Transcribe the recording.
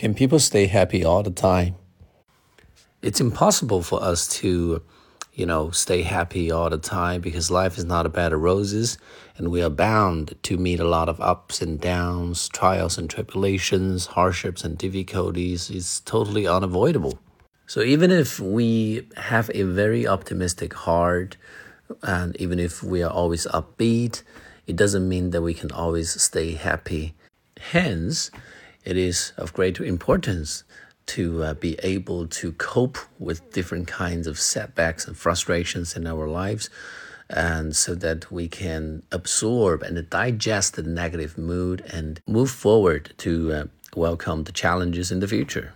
Can people stay happy all the time? It's impossible for us to, you know, stay happy all the time because life is not a bed of roses and we are bound to meet a lot of ups and downs, trials and tribulations, hardships and difficulties. It's totally unavoidable. So even if we have a very optimistic heart and even if we are always upbeat, it doesn't mean that we can always stay happy. Hence, it is of great importance to uh, be able to cope with different kinds of setbacks and frustrations in our lives and so that we can absorb and digest the negative mood and move forward to uh, welcome the challenges in the future